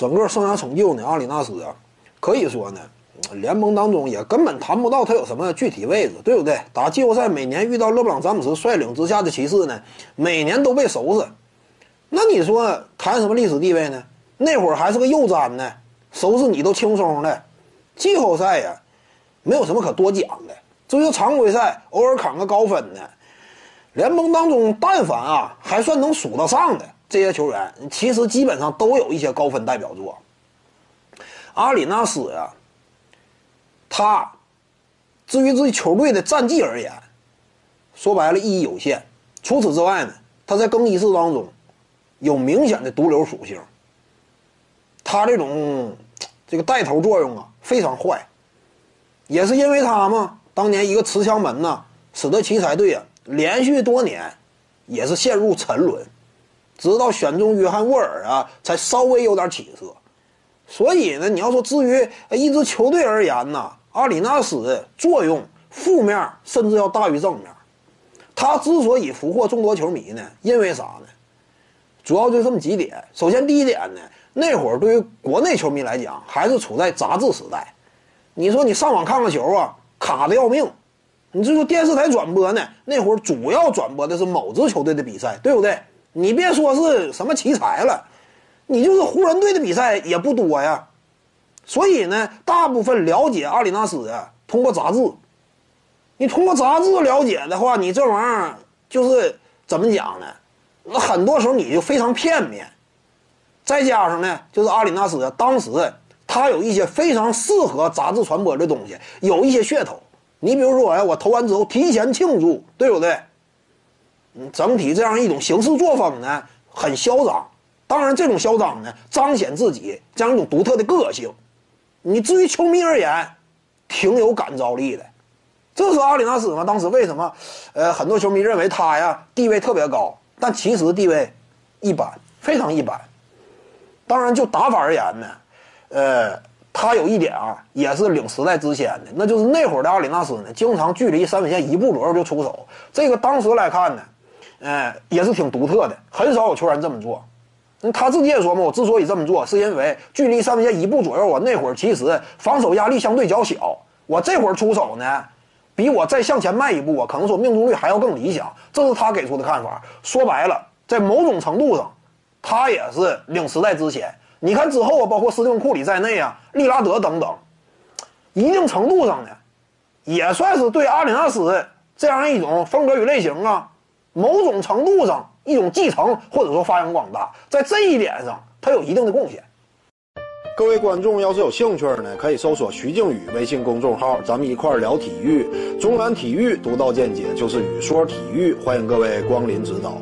整个生涯成就呢，阿里纳斯啊，可以说呢，联盟当中也根本谈不到他有什么具体位置，对不对？打季后赛每年遇到勒布朗詹姆斯率领之下的骑士呢，每年都被收拾。那你说谈什么历史地位呢？那会儿还是个右詹呢，收拾你都轻松的。季后赛呀，没有什么可多讲的。至于常规赛，偶尔砍个高分的，联盟当中但凡啊还算能数得上的这些球员，其实基本上都有一些高分代表作。阿里纳斯呀，他至于这球队的战绩而言，说白了意义有限。除此之外呢，他在更衣室当中有明显的毒瘤属性。他这种这个带头作用啊，非常坏。也是因为他嘛，当年一个持枪门呐，使得奇才队啊连续多年也是陷入沉沦，直到选中约翰沃尔啊，才稍微有点起色。所以呢，你要说至于一支球队而言呢，阿里纳斯作用负面甚至要大于正面。他之所以俘获众多球迷呢，因为啥呢？主要就这么几点。首先，第一点呢。那会儿对于国内球迷来讲，还是处在杂志时代。你说你上网看个球啊，卡的要命。你就说电视台转播呢，那会儿主要转播的是某支球队的比赛，对不对？你别说是什么奇才了，你就是湖人队的比赛也不多呀。所以呢，大部分了解阿里纳斯的，通过杂志。你通过杂志了解的话，你这玩意儿就是怎么讲呢？那很多时候你就非常片面。再加上呢，就是阿里纳斯当时他有一些非常适合杂志传播的东西，有一些噱头。你比如说，哎，我投完之后提前庆祝，对不对？嗯，整体这样一种行事作风呢，很嚣张。当然，这种嚣张呢，彰显自己这样一种独特的个性。你至于球迷而言，挺有感召力的。这是阿里纳斯嘛？当时为什么？呃，很多球迷认为他呀地位特别高，但其实地位一般，非常一般。当然，就打法而言呢，呃，他有一点啊，也是领时代之先的，那就是那会儿的阿里纳斯呢，经常距离三分线一步左右就出手。这个当时来看呢，呃，也是挺独特的，很少有球员这么做。他自己也说嘛，我之所以这么做，是因为距离三分线一步左右啊，那会儿其实防守压力相对较小。我这会儿出手呢，比我再向前迈一步啊，可能说命中率还要更理想。这是他给出的看法。说白了，在某种程度上。他也是领时代之前。你看之后啊，包括斯蒂芬库里在内啊，利拉德等等，一定程度上呢，也算是对阿里纳斯这样一种风格与类型啊，某种程度上一种继承或者说发扬光大，在这一点上他有一定的贡献。各位观众要是有兴趣呢，可以搜索徐静宇微信公众号，咱们一块儿聊体育，中南体育独到见解就是语说体育，欢迎各位光临指导。